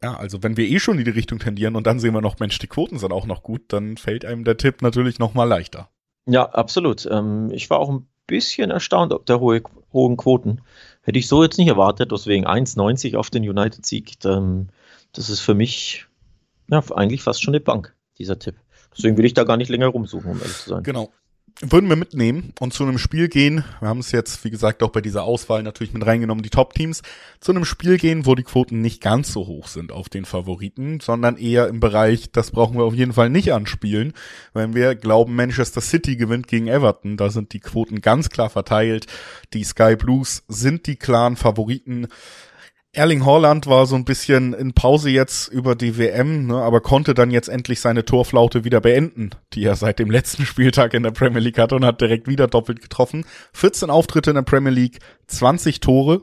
ja, also wenn wir eh schon in die Richtung tendieren und dann sehen wir noch, Mensch, die Quoten sind auch noch gut, dann fällt einem der Tipp natürlich noch mal leichter. Ja, absolut. Ähm, ich war auch ein bisschen erstaunt ob der hohe, hohen Quoten. Hätte ich so jetzt nicht erwartet, deswegen 1,90 auf den United-Sieg. Ähm, das ist für mich ja, eigentlich fast schon eine Bank, dieser Tipp. Deswegen will ich da gar nicht länger rumsuchen, um ehrlich zu sein. Genau. Würden wir mitnehmen und zu einem Spiel gehen. Wir haben es jetzt, wie gesagt, auch bei dieser Auswahl natürlich mit reingenommen, die Top-Teams. Zu einem Spiel gehen, wo die Quoten nicht ganz so hoch sind auf den Favoriten, sondern eher im Bereich, das brauchen wir auf jeden Fall nicht anspielen. Wenn wir glauben, Manchester City gewinnt gegen Everton, da sind die Quoten ganz klar verteilt. Die Sky Blues sind die klaren Favoriten. Erling Haaland war so ein bisschen in Pause jetzt über die WM, ne, aber konnte dann jetzt endlich seine Torflaute wieder beenden, die er seit dem letzten Spieltag in der Premier League hatte und hat direkt wieder doppelt getroffen. 14 Auftritte in der Premier League, 20 Tore,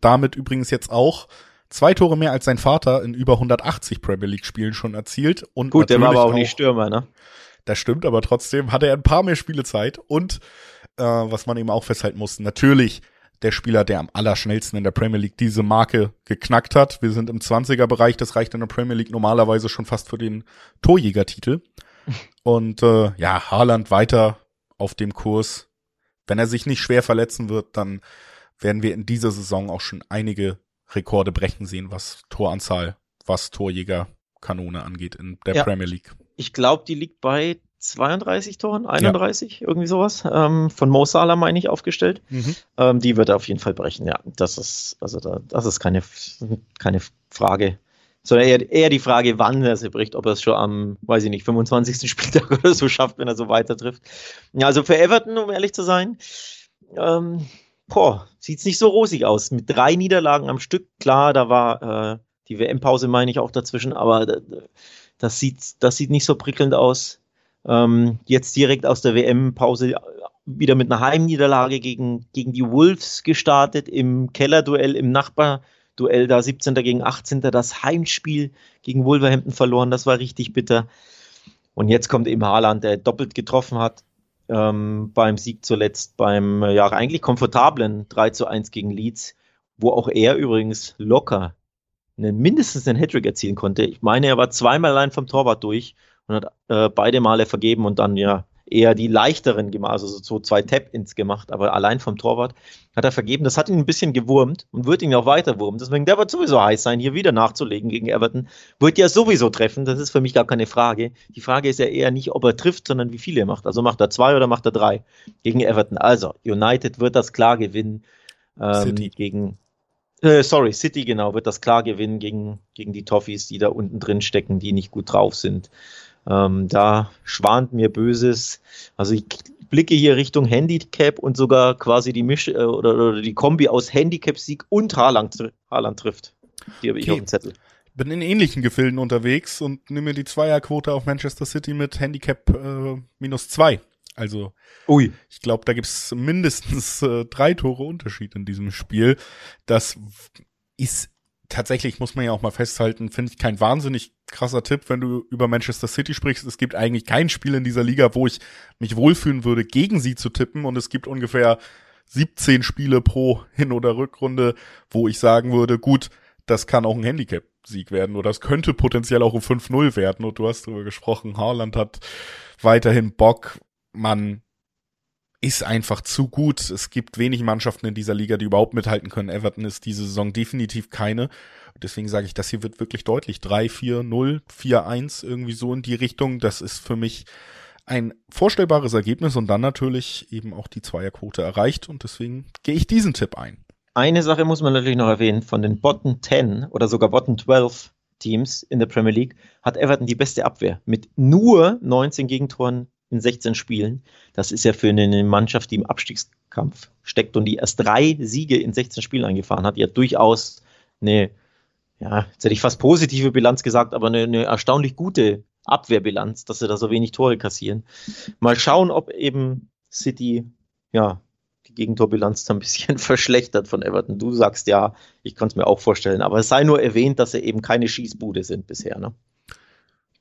damit übrigens jetzt auch zwei Tore mehr als sein Vater in über 180 Premier League Spielen schon erzielt. Und Gut, der war aber auch, auch nicht Stürmer, ne? Das stimmt, aber trotzdem hatte er ein paar mehr Spielezeit und äh, was man eben auch festhalten muss, natürlich der Spieler, der am allerschnellsten in der Premier League diese Marke geknackt hat. Wir sind im 20er-Bereich, das reicht in der Premier League normalerweise schon fast für den Torjägertitel. Und äh, ja, Haaland weiter auf dem Kurs. Wenn er sich nicht schwer verletzen wird, dann werden wir in dieser Saison auch schon einige Rekorde brechen sehen, was Toranzahl, was Torjägerkanone angeht in der ja. Premier League. Ich glaube, die liegt bei 32 Toren, 31, ja. irgendwie sowas. Ähm, von Mo Salah meine ich aufgestellt. Mhm. Ähm, die wird er auf jeden Fall brechen, ja. Das ist, also da, das ist keine, keine Frage. Sondern eher, eher die Frage, wann er sie bricht, ob er es schon am, weiß ich nicht, 25. Spieltag oder so schafft, wenn er so weiter trifft. Ja, also für Everton, um ehrlich zu sein, ähm, boah, sieht's nicht so rosig aus. Mit drei Niederlagen am Stück, klar, da war äh, die WM-Pause, meine ich, auch dazwischen, aber das sieht, das sieht nicht so prickelnd aus. Ähm, jetzt direkt aus der WM-Pause wieder mit einer Heimniederlage gegen, gegen die Wolves gestartet, im Kellerduell, im Nachbarduell, da 17. gegen 18. das Heimspiel gegen Wolverhampton verloren, das war richtig bitter. Und jetzt kommt eben Haaland, der doppelt getroffen hat ähm, beim Sieg zuletzt, beim ja eigentlich komfortablen 3 zu 1 gegen Leeds, wo auch er übrigens locker einen, mindestens einen Hattrick erzielen konnte. Ich meine, er war zweimal allein vom Torwart durch und hat äh, beide Male vergeben und dann ja eher die leichteren gemacht, also so zwei Tap-Ins gemacht, aber allein vom Torwart hat er vergeben. Das hat ihn ein bisschen gewurmt und wird ihn auch weiter wurmen. Deswegen, der wird sowieso heiß sein, hier wieder nachzulegen gegen Everton. Wird ja sowieso treffen, das ist für mich gar keine Frage. Die Frage ist ja eher nicht, ob er trifft, sondern wie viele er macht. Also macht er zwei oder macht er drei gegen Everton. Also, United wird das klar gewinnen ähm, City. gegen äh, sorry, City genau, wird das klar gewinnen gegen, gegen die Toffees, die da unten drin stecken, die nicht gut drauf sind. Ähm, da schwant mir Böses. Also ich blicke hier Richtung Handicap und sogar quasi die Misch äh, oder, oder, die Kombi aus Handicap-Sieg und Haaland, Haaland trifft. Die habe ich okay. auf dem Zettel. Bin in ähnlichen Gefilden unterwegs und nehme mir die Zweierquote auf Manchester City mit Handicap äh, minus zwei. Also Ui. ich glaube, da gibt's mindestens äh, drei Tore Unterschied in diesem Spiel. Das ist tatsächlich muss man ja auch mal festhalten, finde ich kein wahnsinnig krasser Tipp, wenn du über Manchester City sprichst. Es gibt eigentlich kein Spiel in dieser Liga, wo ich mich wohlfühlen würde, gegen sie zu tippen. Und es gibt ungefähr 17 Spiele pro Hin- oder Rückrunde, wo ich sagen würde, gut, das kann auch ein Handicap-Sieg werden oder es könnte potenziell auch ein 5-0 werden. Und du hast darüber gesprochen, Haaland hat weiterhin Bock. Man ist einfach zu gut. Es gibt wenig Mannschaften in dieser Liga, die überhaupt mithalten können. Everton ist diese Saison definitiv keine. Deswegen sage ich, das hier wird wirklich deutlich. 3, 4, 0, 4, 1, irgendwie so in die Richtung. Das ist für mich ein vorstellbares Ergebnis und dann natürlich eben auch die Zweierquote erreicht und deswegen gehe ich diesen Tipp ein. Eine Sache muss man natürlich noch erwähnen. Von den Bottom 10 oder sogar Bottom 12 Teams in der Premier League hat Everton die beste Abwehr mit nur 19 Gegentoren in 16 Spielen. Das ist ja für eine Mannschaft, die im Abstiegskampf steckt und die erst drei Siege in 16 Spielen eingefahren hat, ja durchaus eine, ja, jetzt hätte ich fast positive Bilanz gesagt, aber eine, eine erstaunlich gute Abwehrbilanz, dass sie da so wenig Tore kassieren. Mal schauen, ob eben City, ja, die Gegentorbilanz ein bisschen verschlechtert von Everton. Du sagst ja, ich kann es mir auch vorstellen, aber es sei nur erwähnt, dass sie eben keine Schießbude sind bisher, ne?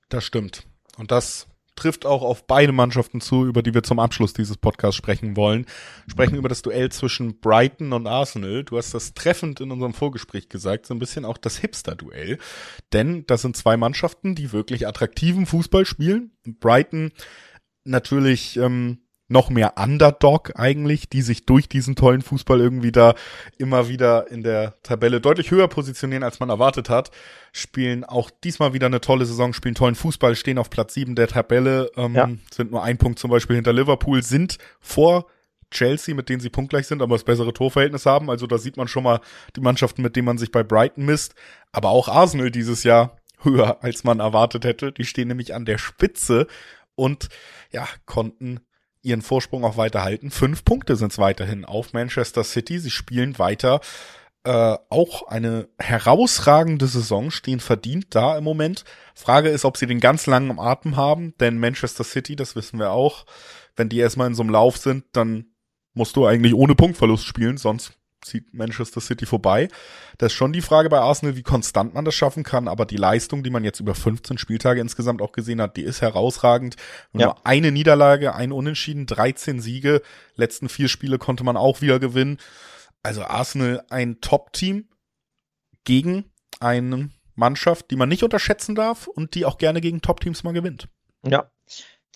Das stimmt. Und das trifft auch auf beide Mannschaften zu, über die wir zum Abschluss dieses Podcasts sprechen wollen. Sprechen über das Duell zwischen Brighton und Arsenal. Du hast das treffend in unserem Vorgespräch gesagt, so ein bisschen auch das Hipster-Duell. Denn das sind zwei Mannschaften, die wirklich attraktiven Fußball spielen. Brighton natürlich ähm, noch mehr Underdog eigentlich, die sich durch diesen tollen Fußball irgendwie da immer wieder in der Tabelle deutlich höher positionieren, als man erwartet hat. Spielen auch diesmal wieder eine tolle Saison, spielen tollen Fußball, stehen auf Platz sieben der Tabelle, ähm, ja. sind nur ein Punkt zum Beispiel hinter Liverpool, sind vor Chelsea, mit denen sie punktgleich sind, aber das bessere Torverhältnis haben. Also da sieht man schon mal die Mannschaften, mit denen man sich bei Brighton misst. Aber auch Arsenal dieses Jahr höher, als man erwartet hätte. Die stehen nämlich an der Spitze und ja, konnten ihren Vorsprung auch weiter halten. Fünf Punkte sind es weiterhin auf Manchester City. Sie spielen weiter äh, auch eine herausragende Saison, stehen verdient da im Moment. Frage ist, ob sie den ganz langen Atem haben, denn Manchester City, das wissen wir auch, wenn die erstmal in so einem Lauf sind, dann musst du eigentlich ohne Punktverlust spielen, sonst zieht Manchester City vorbei. Das ist schon die Frage bei Arsenal, wie konstant man das schaffen kann, aber die Leistung, die man jetzt über 15 Spieltage insgesamt auch gesehen hat, die ist herausragend. Ja. Nur eine Niederlage, ein Unentschieden, 13 Siege, letzten vier Spiele konnte man auch wieder gewinnen. Also Arsenal ein Top-Team gegen eine Mannschaft, die man nicht unterschätzen darf und die auch gerne gegen Top-Teams mal gewinnt. Ja,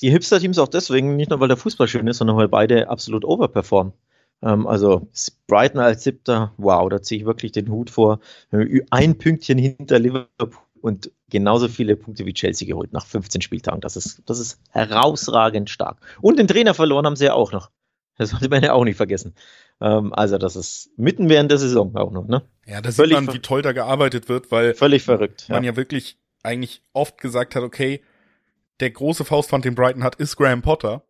die Hipster-Teams auch deswegen, nicht nur weil der Fußball schön ist, sondern weil beide absolut overperformen. Ähm, also Brighton als Siebter, wow, da ziehe ich wirklich den Hut vor. Ein Pünktchen hinter Liverpool und genauso viele Punkte wie Chelsea geholt nach 15 Spieltagen. Das ist, das ist herausragend stark. Und den Trainer verloren haben sie ja auch noch. Das sollte man ja auch nicht vergessen. Ähm, also das ist mitten während der Saison auch noch, ne? Ja, da sieht man, wie toll da gearbeitet wird, weil völlig verrückt. Man ja. ja wirklich eigentlich oft gesagt hat, okay, der große Faustwand, den Brighton hat, ist Graham Potter.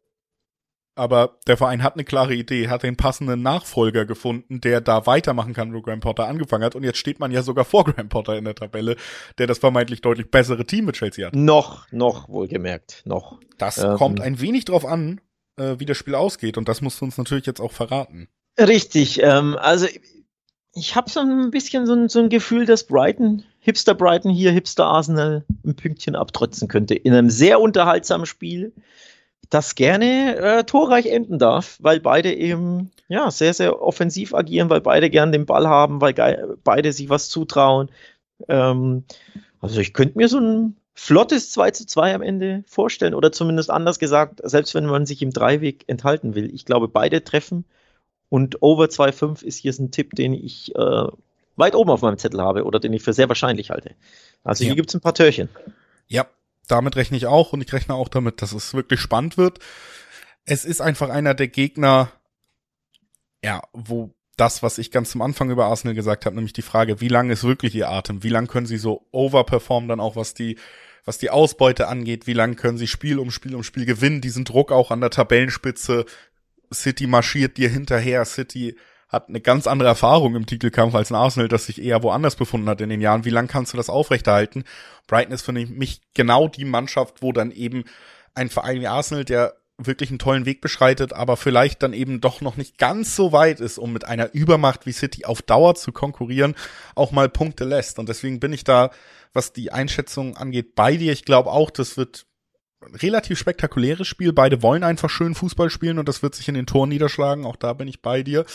Aber der Verein hat eine klare Idee, hat den passenden Nachfolger gefunden, der da weitermachen kann, wo Graham Potter angefangen hat. Und jetzt steht man ja sogar vor Graham Potter in der Tabelle, der das vermeintlich deutlich bessere Team mit Chelsea hat. Noch, noch wohlgemerkt, noch. Das ähm, kommt ein wenig drauf an, äh, wie das Spiel ausgeht. Und das musst du uns natürlich jetzt auch verraten. Richtig. Ähm, also ich habe so ein bisschen so ein, so ein Gefühl, dass Brighton, Hipster Brighton hier, Hipster Arsenal ein Pünktchen abtrotzen könnte. In einem sehr unterhaltsamen Spiel, das gerne äh, torreich enden darf, weil beide eben ja sehr, sehr offensiv agieren, weil beide gern den Ball haben, weil beide sich was zutrauen. Ähm, also ich könnte mir so ein flottes 2 zu 2 am Ende vorstellen. Oder zumindest anders gesagt, selbst wenn man sich im Dreiweg enthalten will. Ich glaube, beide treffen und over 2,5 ist hier ein Tipp, den ich äh, weit oben auf meinem Zettel habe oder den ich für sehr wahrscheinlich halte. Also hier ja. gibt's ein paar Törchen. Ja, damit rechne ich auch und ich rechne auch damit, dass es wirklich spannend wird. Es ist einfach einer der Gegner, ja, wo das, was ich ganz zum Anfang über Arsenal gesagt habe, nämlich die Frage, wie lang ist wirklich ihr Atem? Wie lang können sie so overperformen dann auch, was die, was die Ausbeute angeht? Wie lang können sie Spiel um Spiel um Spiel gewinnen? Diesen Druck auch an der Tabellenspitze City marschiert dir hinterher. City hat eine ganz andere Erfahrung im Titelkampf als ein Arsenal, das sich eher woanders befunden hat in den Jahren. Wie lang kannst du das aufrechterhalten? Brighton ist für mich genau die Mannschaft, wo dann eben ein Verein wie Arsenal, der wirklich einen tollen Weg beschreitet, aber vielleicht dann eben doch noch nicht ganz so weit ist, um mit einer Übermacht wie City auf Dauer zu konkurrieren, auch mal Punkte lässt. Und deswegen bin ich da, was die Einschätzung angeht, bei dir. Ich glaube auch, das wird relativ spektakuläres Spiel. Beide wollen einfach schön Fußball spielen und das wird sich in den Toren niederschlagen. Auch da bin ich bei dir.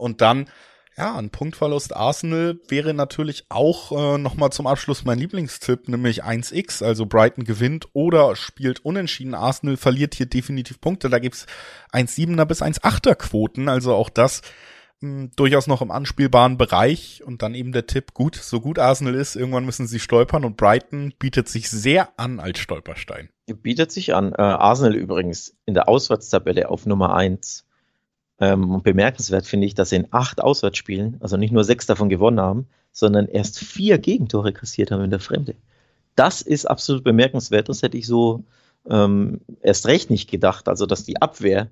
Und dann, ja, ein Punktverlust Arsenal wäre natürlich auch äh, nochmal zum Abschluss mein Lieblingstipp, nämlich 1x, also Brighton gewinnt oder spielt unentschieden. Arsenal verliert hier definitiv Punkte. Da gibt's 1,7er bis 1,8er Quoten, also auch das durchaus noch im anspielbaren Bereich und dann eben der Tipp, gut, so gut Arsenal ist, irgendwann müssen sie stolpern und Brighton bietet sich sehr an als Stolperstein. Bietet sich an. Äh, Arsenal übrigens in der Auswärtstabelle auf Nummer eins. Ähm, und bemerkenswert finde ich, dass sie in acht Auswärtsspielen, also nicht nur sechs davon gewonnen haben, sondern erst vier Gegentore kassiert haben in der Fremde. Das ist absolut bemerkenswert. Das hätte ich so ähm, erst recht nicht gedacht. Also, dass die Abwehr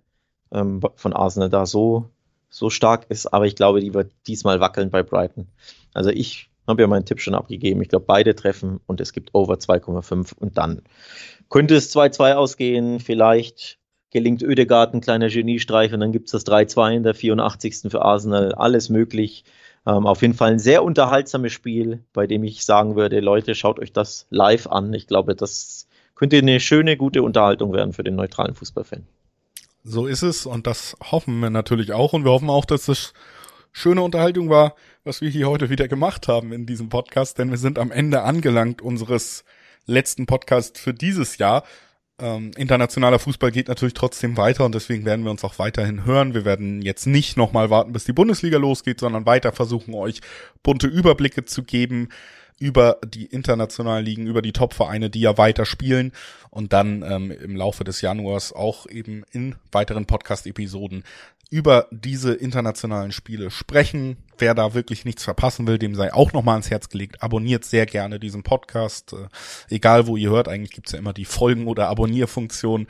ähm, von Arsenal da so so stark ist, aber ich glaube, die wird diesmal wackeln bei Brighton. Also ich habe ja meinen Tipp schon abgegeben. Ich glaube, beide treffen und es gibt over 2,5 und dann könnte es 2-2 ausgehen. Vielleicht gelingt Ödegaard ein kleiner Geniestreich und dann gibt es das 3-2 in der 84. für Arsenal. Alles möglich. Ähm, auf jeden Fall ein sehr unterhaltsames Spiel, bei dem ich sagen würde, Leute, schaut euch das live an. Ich glaube, das könnte eine schöne, gute Unterhaltung werden für den neutralen Fußballfan. So ist es und das hoffen wir natürlich auch und wir hoffen auch, dass es schöne Unterhaltung war, was wir hier heute wieder gemacht haben in diesem Podcast, denn wir sind am Ende angelangt unseres letzten Podcasts für dieses Jahr. Ähm, internationaler Fußball geht natürlich trotzdem weiter und deswegen werden wir uns auch weiterhin hören. Wir werden jetzt nicht nochmal warten, bis die Bundesliga losgeht, sondern weiter versuchen, euch bunte Überblicke zu geben über die internationalen Ligen, über die Top-Vereine, die ja weiter spielen und dann ähm, im Laufe des Januars auch eben in weiteren Podcast-Episoden über diese internationalen Spiele sprechen. Wer da wirklich nichts verpassen will, dem sei auch nochmal ans Herz gelegt. Abonniert sehr gerne diesen Podcast. Äh, egal wo ihr hört, eigentlich gibt's ja immer die Folgen- oder Abonnierfunktion.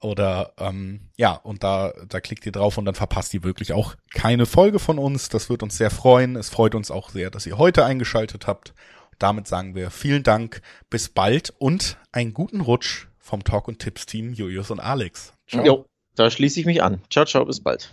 Oder ähm, ja, und da, da klickt ihr drauf und dann verpasst ihr wirklich auch keine Folge von uns. Das wird uns sehr freuen. Es freut uns auch sehr, dass ihr heute eingeschaltet habt. Damit sagen wir vielen Dank, bis bald und einen guten Rutsch vom Talk und Tipps Team Julius und Alex. Ciao. Jo, da schließe ich mich an. Ciao, ciao, bis bald.